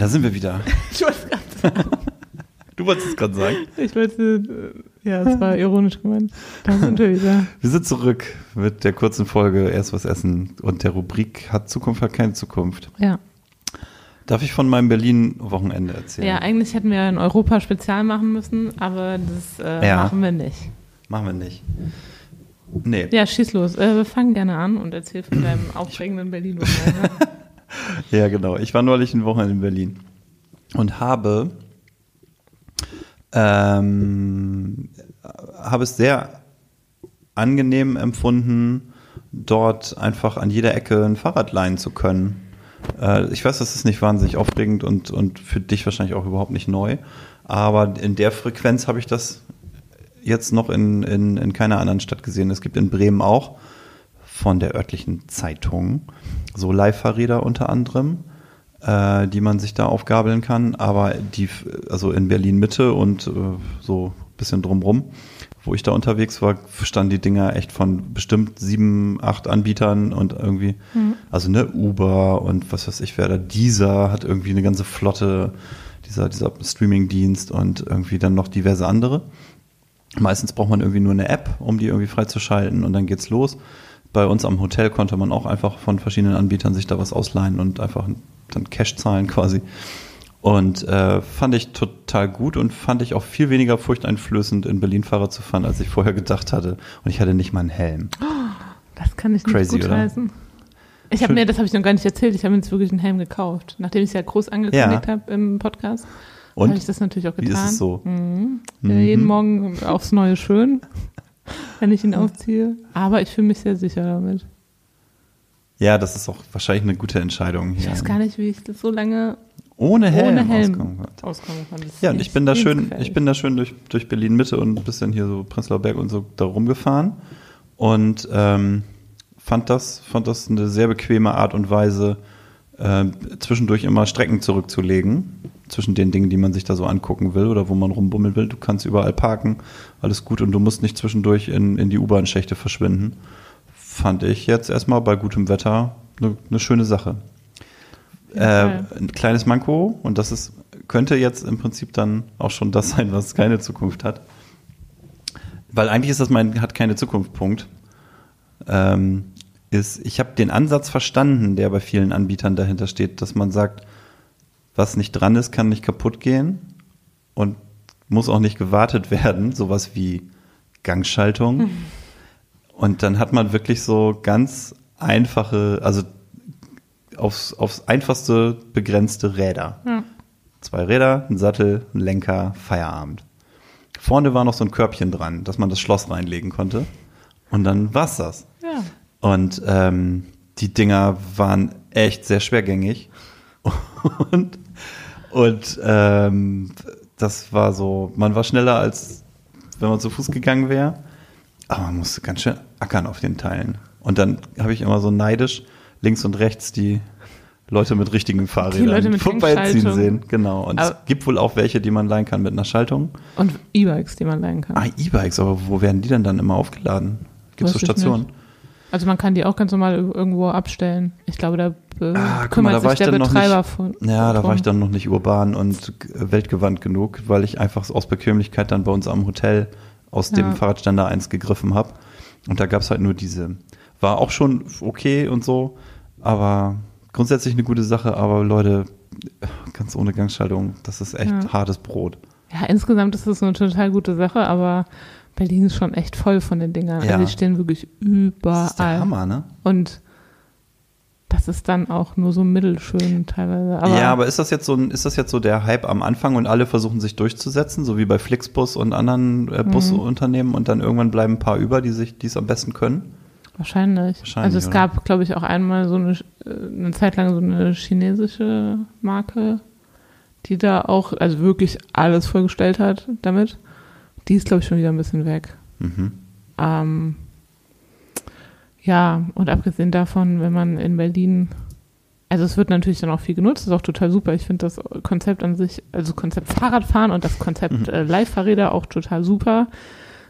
da sind wir wieder. Ich wollte es gerade sagen. Du wolltest es gerade sagen. Ich wollte, äh, ja, es war ironisch gemeint. Da sind wir wieder. Wir sind zurück mit der kurzen Folge Erst was essen und der Rubrik Hat Zukunft, hat keine Zukunft. Ja. Darf ich von meinem Berlin-Wochenende erzählen? Ja, eigentlich hätten wir ein Europa-Spezial machen müssen, aber das äh, Ja. machen wir nicht. Machen wir nicht. Nee. Ja, schieß los. Äh, wir fangen gerne an und erzähl von deinem aufregenden Berlin-Wochenende. Ja, genau. Ich war neulich ein Wochenende in Berlin und habe, ähm, habe es sehr angenehm empfunden, dort einfach an jeder Ecke ein Fahrrad leihen zu können. Äh, ich weiß, das ist nicht wahnsinnig aufregend und, und für dich wahrscheinlich auch überhaupt nicht neu, aber in der Frequenz habe ich das jetzt noch in, in, in keiner anderen Stadt gesehen. Es gibt in Bremen auch von der örtlichen Zeitung so Leihfahrräder unter anderem, äh, die man sich da aufgabeln kann. Aber die, also in Berlin Mitte und äh, so ein bisschen drumrum, wo ich da unterwegs war, standen die Dinger echt von bestimmt sieben, acht Anbietern und irgendwie, also ne, Uber und was weiß ich, wer da, dieser hat irgendwie eine ganze Flotte, dieser, dieser Streaming-Dienst und irgendwie dann noch diverse andere. Meistens braucht man irgendwie nur eine App, um die irgendwie freizuschalten und dann geht's los. Bei uns am Hotel konnte man auch einfach von verschiedenen Anbietern sich da was ausleihen und einfach dann Cash zahlen quasi. Und äh, fand ich total gut und fand ich auch viel weniger furchteinflößend, in Berlin Fahrrad zu fahren, als ich vorher gedacht hatte. Und ich hatte nicht mal einen Helm. Das kann ich nicht Crazy, gut oder? heißen. Ich habe mir, das habe ich noch gar nicht erzählt, ich habe mir jetzt wirklich einen Helm gekauft. Nachdem ich es ja groß angekündigt Ja. habe im Podcast, Und habe ich das natürlich auch wie getan. ist es so? Mhm. Äh, Jeden Morgen aufs Neue schön, wenn ich ihn aufziehe. Aber ich fühle mich sehr sicher damit. Ja, das ist auch wahrscheinlich eine gute Entscheidung Ich hier. weiß gar nicht, wie ich das so lange Ohne Helm, ohne Helm auskommen auskommen kann. Ja, und ich bin da schön, ich bin da schön durch, durch Berlin Mitte und ein bisschen hier so Prenzlauer Berg und so da rumgefahren und ähm, fand das, fand das eine sehr bequeme Art und Weise, äh, zwischendurch immer Strecken zurückzulegen zwischen den Dingen, die man sich da so angucken will oder wo man rumbummeln will. Du kannst überall parken, alles gut und du musst nicht zwischendurch in, in die U-Bahn-Schächte verschwinden. Fand ich jetzt erstmal bei gutem Wetter eine, eine schöne Sache. Ja, Äh, ein kleines Manko und das ist, könnte jetzt im Prinzip dann auch schon das sein, was keine Zukunft hat. Weil eigentlich ist das mein hat keine Zukunft Punkt. Ähm, ist, ich habe den Ansatz verstanden, der bei vielen Anbietern dahinter steht, dass man sagt, was nicht dran ist, kann nicht kaputt gehen und muss auch nicht gewartet werden, sowas wie Gangschaltung. Und dann hat man wirklich so ganz einfache, also aufs, aufs einfachste begrenzte Räder. Ja. Zwei Räder, ein Sattel, ein Lenker, Feierabend. Vorne war noch so ein Körbchen dran, dass man das Schloss reinlegen konnte. Und dann war's das. Ja. Und ähm, die Dinger waren echt sehr schwergängig. Und, und ähm, das war so, man war schneller als wenn man zu Fuß gegangen wäre. Aber man musste ganz schön ackern auf den Teilen. Und dann habe ich immer so neidisch links und rechts die Leute mit richtigen Fahrrädern vorbeiziehen sehen. Genau. Und es Aber- gibt wohl auch welche, die man leihen kann mit einer Schaltung. Und E-Bikes, die man leihen kann. Ah, E-Bikes, aber wo werden die denn dann immer aufgeladen? Gibt es so Stationen? Also man kann die auch ganz normal ir- irgendwo abstellen. Ich glaube, da äh, Ah, kümmert mal, da sich ich der Betreiber nicht, von. Ja, da war ich dann noch nicht urban und weltgewandt genug, weil ich einfach aus Bequemlichkeit dann bei uns am Hotel aus dem Ja. Fahrradständer eins gegriffen habe. Und da gab es halt nur diese. War auch schon okay und so, aber grundsätzlich eine gute Sache, aber Leute, ganz ohne Gangschaltung, das ist echt Ja. hartes Brot. Ja, insgesamt ist das eine total gute Sache, aber Berlin ist schon echt voll von den Dingern. Ja. Also die stehen wirklich überall. Das ist der Hammer, ne? Und das ist dann auch nur so mittelschön teilweise. Aber ja, aber ist das jetzt so ein, ist das jetzt so der Hype am Anfang und alle versuchen sich durchzusetzen, so wie bei Flixbus und anderen äh, Mhm. Busunternehmen und dann irgendwann bleiben ein paar über, die sich, die es am besten können? wahrscheinlich. Wahrscheinlich, Also es oder? gab, glaube ich, auch einmal so eine, äh, eine Zeit lang so eine chinesische Marke, die da auch, also wirklich alles vollgestellt hat damit. Die ist, glaube ich, schon wieder ein bisschen weg. Mhm. Ähm, ja, und abgesehen davon, wenn man in Berlin, also es wird natürlich dann auch viel genutzt, ist auch total super. Ich finde das Konzept an sich, also Konzept Fahrradfahren und das Konzept Mhm. äh, Leihfahrräder auch total super.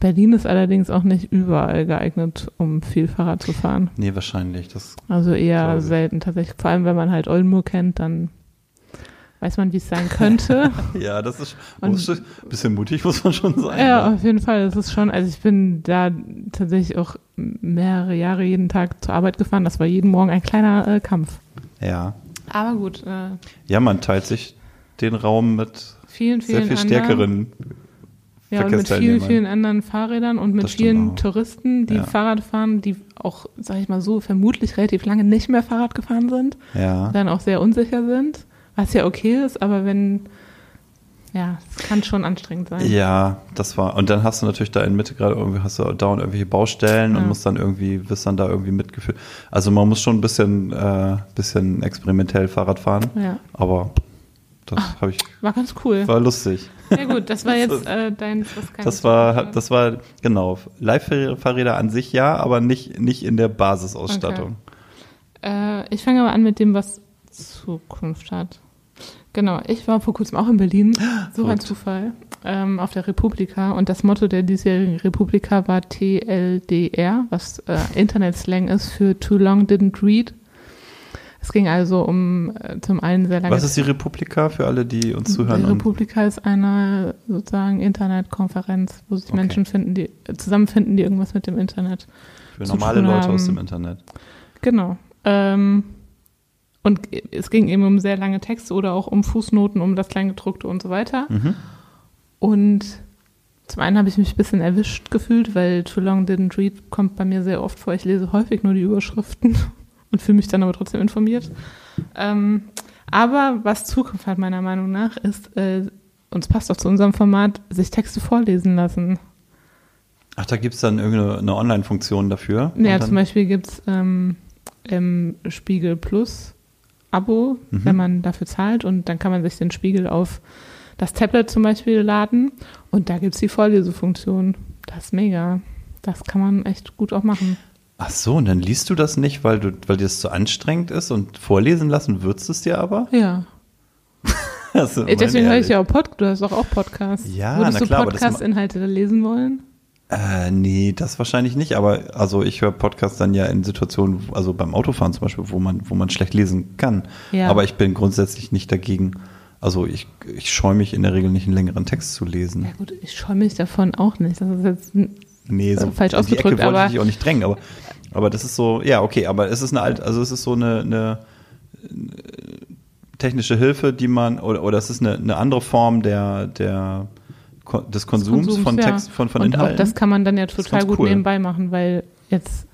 Berlin ist allerdings auch nicht überall geeignet, um viel Fahrrad zu fahren. Nee, wahrscheinlich. Das, Also eher selten tatsächlich. Vor allem, wenn man halt Oldenburg kennt, dann weiß man, wie es sein könnte. Ja, das ist Und- ein bisschen mutig, muss man schon sein. ja, ne? auf jeden Fall. Das ist schon, also ich bin da tatsächlich auch mehrere Jahre jeden Tag zur Arbeit gefahren. Das war jeden Morgen ein kleiner äh, Kampf. ja. Aber gut, äh, Ja, man teilt sich den Raum mit vielen, sehr vielen viel anderen, stärkeren. ja, und mit vielen, vielen anderen Fahrrädern und mit vielen auch. Touristen, die Ja. Fahrrad fahren, die auch, sag ich mal so, vermutlich relativ lange nicht mehr Fahrrad gefahren sind. Ja. dann auch sehr unsicher sind, was ja okay ist, aber wenn, ja, es kann schon anstrengend sein. Ja, das war. Und dann hast du natürlich da in Mitte gerade irgendwie, hast du dauernd irgendwelche Baustellen Ja. und musst dann irgendwie, wirst dann da irgendwie mitgeführt. Also man muss schon ein bisschen, äh, bisschen experimentell Fahrrad fahren. Ja, Aber das habe ich, war ganz cool. war lustig. Ja gut, das war jetzt äh, dein, Das ich war, das war, genau. Live-Fahrräder an sich ja, aber nicht, nicht in der Basisausstattung. Äh, ich fange aber an mit dem, was Zukunft hat. Genau, ich war vor kurzem auch in Berlin, so ein. Zufall, ähm, auf der Republika und das Motto der diesjährigen Republika war TLDR, was äh, Internet-Slang ist für Too Long Didn't Read. Es ging also um äh, zum einen sehr lange Was ist die Republika für alle, die uns zuhören? Die Republika ist eine sozusagen Internetkonferenz, wo sich Okay. Menschen finden, die zusammenfinden, die irgendwas mit dem Internet. Für normale Leute aus haben. dem Internet. Genau. Ähm, und es ging eben um sehr lange Texte oder auch um Fußnoten, um das Kleingedruckte und so weiter. Mhm. Und zum einen habe ich mich ein bisschen erwischt gefühlt, weil Too Long Didn't Read kommt bei mir sehr oft vor. Ich lese häufig nur die Überschriften und fühle mich dann aber trotzdem informiert. Ähm, aber was Zukunft hat, meiner Meinung nach, ist, äh, und es passt auch zu unserem Format, sich Texte vorlesen lassen. Ach, da gibt es dann irgendeine eine Online-Funktion dafür. Ja, zum Beispiel gibt es ähm, im Spiegel Plus Abo, Mhm. wenn man dafür zahlt und dann kann man sich den Spiegel auf das Tablet zum Beispiel laden und da gibt es die Vorlesefunktion. Das ist mega. Das kann man echt gut auch machen. Ach so, und dann liest du das nicht, weil, du, weil dir das zu anstrengend ist und vorlesen lassen würdest du es dir aber? Ja. Also, Deswegen höre ich ja auch Pod du hast doch auch Podcasts. Ja, Würdest na du klar, ma- Podcast-Inhalte lesen wollen? Äh, nee, das wahrscheinlich nicht, aber also ich höre Podcasts dann ja in Situationen, also beim Autofahren zum Beispiel, wo man, wo man schlecht lesen kann. Ja. Aber ich bin grundsätzlich nicht dagegen. Also ich, ich scheue mich in der Regel nicht, einen längeren Text zu lesen. Ja gut, ich scheue mich davon auch nicht. Das ist jetzt ein Nee, so Äh, falsch in die Ecke ausgedrückt, wollte aber- ich dich auch nicht drängen, aber, aber das ist so, ja, okay, aber es ist eine alt, also es ist so eine, eine äh, technische Hilfe, die man, oder, oder es ist eine, eine andere Form der, der, des Konsums, von ja. Text, von, von Und auch Inhalten. das kann man dann ja total gut cool. nebenbei machen, weil jetzt,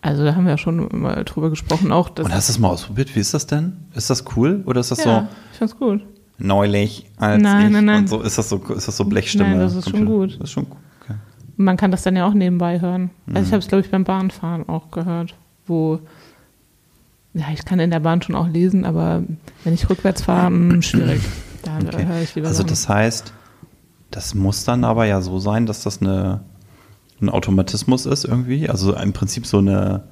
also da haben wir ja schon mal drüber gesprochen, auch das. Und hast du es mal ausprobiert? Wie ist das denn? Ist das cool oder ist das ja, ich fand's gut. so neulich als Nein, ich nein, nein. und so ist das so ist das so Blechstimme? Nein, das ist schon Computer? gut. Das ist schon gut. Okay. Man kann das dann ja auch nebenbei hören. Also Mhm. ich habe es, glaube ich, beim Bahnfahren auch gehört, wo, ja, ich kann in der Bahn schon auch lesen, aber wenn ich rückwärts fahre, mh, schwierig. Da Okay. höre ich lieber Also Sachen. das heißt, das muss dann aber ja so sein, dass das eine, ein Automatismus ist irgendwie. Also im Prinzip so eine,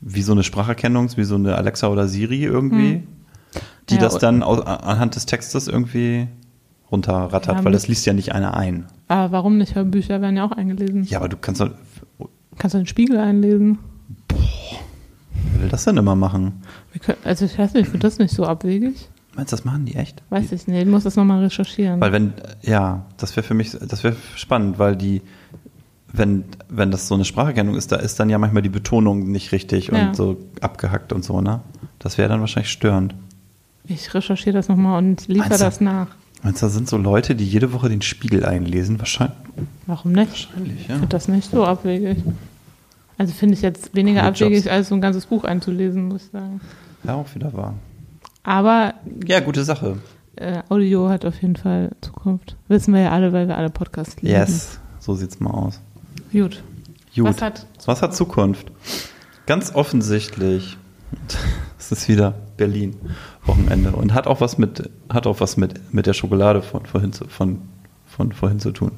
wie so eine Spracherkennung, wie so eine Alexa oder Siri irgendwie, Hm. die Ja, das dann anhand des Textes irgendwie runterrattert, Ja, weil mit- das liest ja nicht einer ein. aber warum nicht? Hörbücher werden ja auch eingelesen. Ja, aber du kannst doch, Kannst du den Spiegel einlesen? wer will das denn immer machen? Können, also ich weiß nicht, ich finde das nicht so abwegig. Meinst du, das machen die echt? Weiß ich nicht, ich muss das nochmal recherchieren. Weil wenn, ja, das wäre für mich, das wäre spannend, weil die, wenn, wenn das so eine Spracherkennung ist, da ist dann ja manchmal die Betonung nicht richtig Ja. und so abgehackt und so, ne? Das wäre dann wahrscheinlich störend. Ich recherchiere das nochmal und liefere Meinst du? das nach. Meinst du, da sind so Leute, die jede Woche den Spiegel einlesen? Wahrscheinlich. Warum nicht? Wahrscheinlich, Ich ja. finde das nicht so abwegig. Also finde ich jetzt weniger Coole abwegig, Jobs. als so ein ganzes Buch einzulesen, muss ich sagen. Ja, auch wieder wahr. Aber Ja, gute Sache. äh, Audio hat auf jeden Fall Zukunft. Wissen wir ja alle, weil wir alle Podcasts lieben. Yes, so sieht's mal aus. Gut. Gut. Was hat Was hat Zukunft? Ganz offensichtlich. Es ist wieder Berlin Wochenende und hat auch was mit hat auch was mit mit der Schokolade von vorhin zu, von von vorhin zu tun.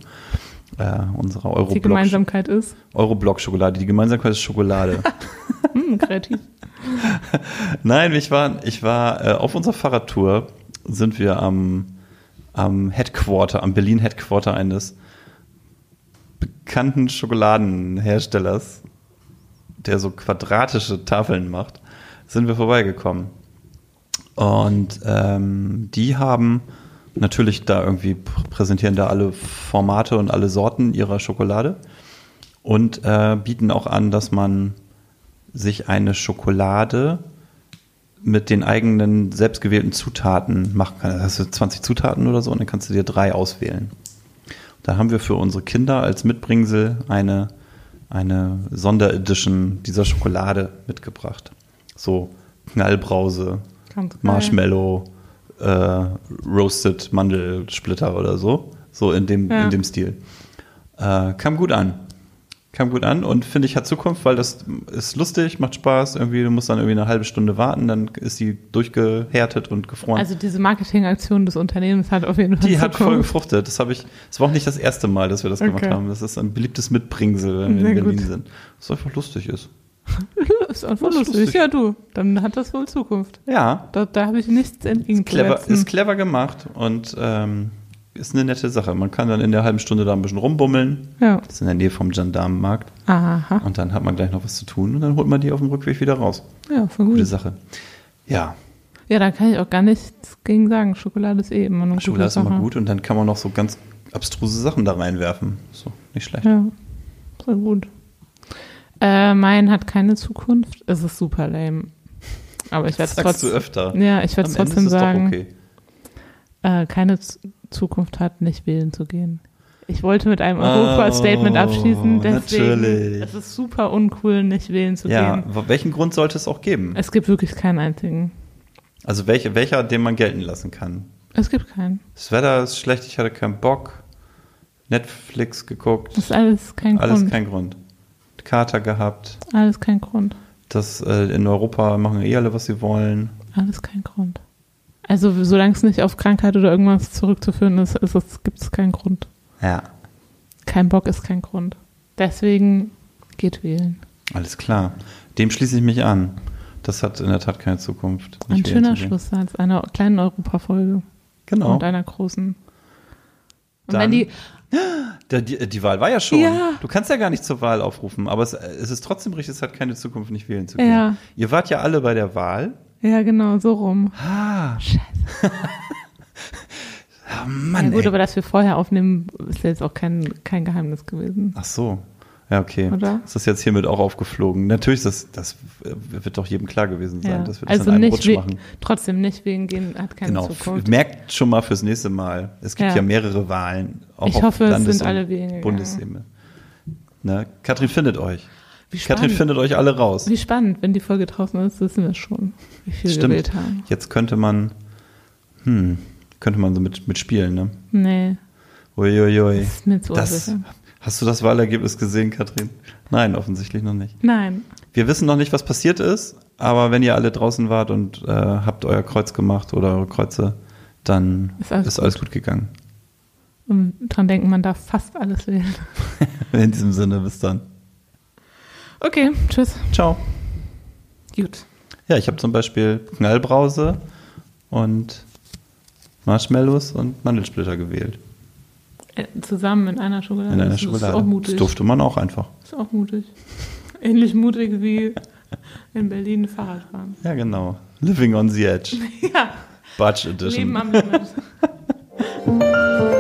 Äh, unsere die Euroblock Gemeinsamkeit ist? Euroblock Schokolade. Die Gemeinsamkeit ist Schokolade. Hm, kreativ. Nein, ich war ich war äh, auf unserer Fahrradtour sind wir am am Headquarter, am Berlin Headquarter eines bekannten Schokoladenherstellers, der so quadratische Tafeln macht, sind wir vorbeigekommen. Und ähm, die haben natürlich da irgendwie präsentieren da alle Formate und alle Sorten ihrer Schokolade und äh, bieten auch an, dass man sich eine Schokolade mit den eigenen selbstgewählten Zutaten machen kann. Da hast du 20 Zutaten oder so und dann kannst du dir drei auswählen. Da haben wir für unsere Kinder als Mitbringsel eine, eine Sonderedition dieser Schokolade mitgebracht. So Knallbrause. Marshmallow, äh, Roasted Mandelsplitter oder so. So in dem, Ja. in dem Stil. Äh, kam gut an. Kam gut an und finde ich hat Zukunft, weil das ist lustig, macht Spaß. Irgendwie, du musst dann irgendwie eine halbe Stunde warten, dann ist sie durchgehärtet und gefroren. Also diese Marketingaktion des Unternehmens hat auf jeden Fall die hat voll Zukunft. gefruchtet. Das habe ich. Es war auch nicht das erste Mal, dass wir das gemacht Okay. haben. Das ist ein beliebtes Mitbringsel, wenn wir in Berlin gut. sind. Was einfach lustig ist. ist einfach ist lustig. lustig. Ja, du, dann hat das wohl Zukunft. Ja, Da, da habe ich nichts clever, entgegenzusetzen. ist clever gemacht und ähm, ist eine nette Sache. Man kann dann in der halben Stunde da ein bisschen rumbummeln. Ja. Das ist in der Nähe vom Gendarmenmarkt. Aha. Und dann hat man gleich noch was zu tun und dann holt man die auf dem Rückweg wieder raus. Ja, voll Gute gut. Sache. Ja, Ja, da kann ich auch gar nichts gegen sagen. Schokolade ist eh immer eine Schokolade gute ist immer gut und dann kann man noch so ganz abstruse Sachen da reinwerfen. So, nicht schlecht. Ja, voll gut. Äh, mein hat keine Zukunft. Es ist super lame. Aber ich werde es trotzdem. öfter. Ja, ich werde es trotzdem sagen. Okay. äh, keine Z Zukunft hat, nicht wählen zu gehen. Ich wollte mit einem Europa-Statement Oh, abschließen, deswegen natürlich. es ist super uncool, nicht wählen zu Ja, gehen. w- welchen Grund sollte es auch geben? Es gibt wirklich keinen einzigen. Also welche, welcher, den man gelten lassen kann? Es gibt keinen. Das Wetter ist schlecht, ich hatte keinen Bock. Netflix geguckt. Das ist alles kein Alles Grund. kein Grund. Kater gehabt. alles kein Grund. Das äh, in Europa machen eh alle, was sie wollen. Alles kein Grund. Also solange es nicht auf Krankheit oder irgendwas zurückzuführen ist, ist gibt es keinen Grund. Ja, Kein Bock ist kein Grund. Deswegen geht wählen. alles klar. Dem schließe ich mich an. Das hat in der Tat keine Zukunft. Ein schöner. Schlusssatz einer kleinen Europa-Folge Genau. und einer großen. Und Dann- wenn die, die, die Wahl war ja schon. Ja. Du kannst ja gar nicht zur Wahl aufrufen, aber es, es ist trotzdem richtig, es hat keine Zukunft, nicht wählen zu gehen. Ja. Ihr wart ja alle bei der Wahl. ja genau, so rum. Ah. Scheiße. Ah, Mann, ja gut, ey. aber dass wir vorher aufnehmen, ist jetzt auch kein, kein Geheimnis gewesen. Ach so. Ja, okay. Oder? Ist das jetzt hiermit auch aufgeflogen? Natürlich, das, das wird doch jedem klar gewesen sein, Ja. dass wir das Also in einem nicht Rutsch we- machen. Trotzdem nicht wegen gehen hat keine Genau. Zukunft. Merkt schon mal fürs nächste Mal. Es gibt ja, Ja. mehrere Wahlen. Auch Ich hoffe, es Landes- sind und alle gegangen. Bundesebene. Ne? Katrin findet euch. Wie Katrin findet euch alle raus. Wie spannend, wenn die Folge draußen ist, wissen wir schon, wie viel wir Stimmt. gewählt haben. Jetzt könnte man, hm, könnte man so mit, mitspielen, ne? Nee, Uiuiui. das ist mir zu Das, unsicher. Hast du das Wahlergebnis gesehen, Katrin? Nein, offensichtlich noch nicht. Nein. Wir wissen noch nicht, was passiert ist, aber wenn ihr alle draußen wart und äh, habt euer Kreuz gemacht oder eure Kreuze, dann Ist alles ist alles gut gegangen. Und dran denken, man darf fast alles wählen. In diesem Sinne, bis dann. Okay, tschüss. Ciao. Gut. Ja, ich habe zum Beispiel Knallbrause und Marshmallows und Mandelsplitter gewählt. Äh, Zusammen in einer Schokolade. In einer das Schokolade. ist auch mutig. Das durfte man auch einfach. ist auch mutig. Ähnlich mutig wie in Berlin Fahrradfahren. Ja, genau. Living on the Edge. Ja, Budge Edition. Leben am Limit.